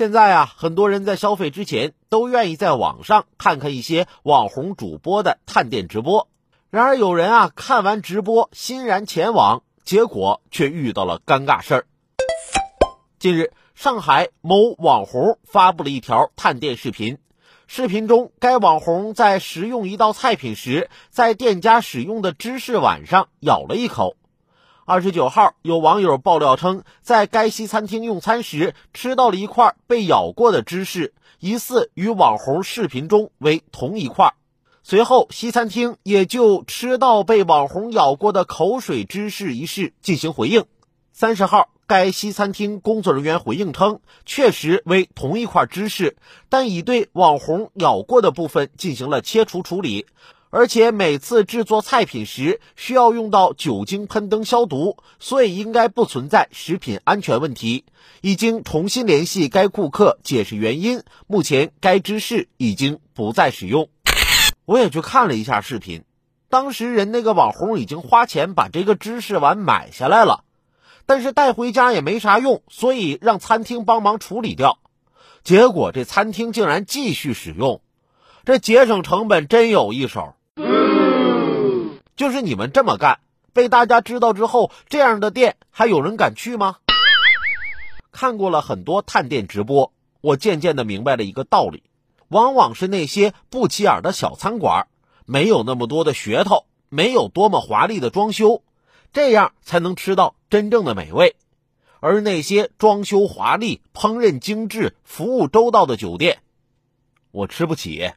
现在啊，很多人在消费之前都愿意在网上看看一些网红主播的探店直播。然而，有人啊看完直播欣然前往，结果却遇到了尴尬事儿。近日，上海某网红发布了一条探店视频。视频中，该网红在食用一道菜品时，在店家使用的芝士碗上咬了一口。二十九号，有网友爆料称，在该西餐厅用餐时吃到了一块被咬过的芝士，疑似与网红视频中为同一块。随后，西餐厅也就吃到被网红咬过的口水芝士一事进行回应。三十号。该西餐厅工作人员回应称，确实为同一块芝士，但已对网红咬过的部分进行了切除处理，而且每次制作菜品时需要用到酒精喷灯消毒，所以应该不存在食品安全问题。已经重新联系该顾客解释原因，目前该芝士已经不再使用。我也去看了一下视频，当时人那个网红已经花钱把这个芝士碗买下来了。但是带回家也没啥用，所以让餐厅帮忙处理掉。结果这餐厅竟然继续使用，这节省成本真有一手。就是你们这么干，被大家知道之后，这样的店还有人敢去吗？看过了很多探店直播，我渐渐的明白了一个道理：往往是那些不起眼的小餐馆，没有那么多的噱头，没有多么华丽的装修。这样才能吃到真正的美味，而那些装修华丽、烹饪精致、服务周到的酒店，我吃不起。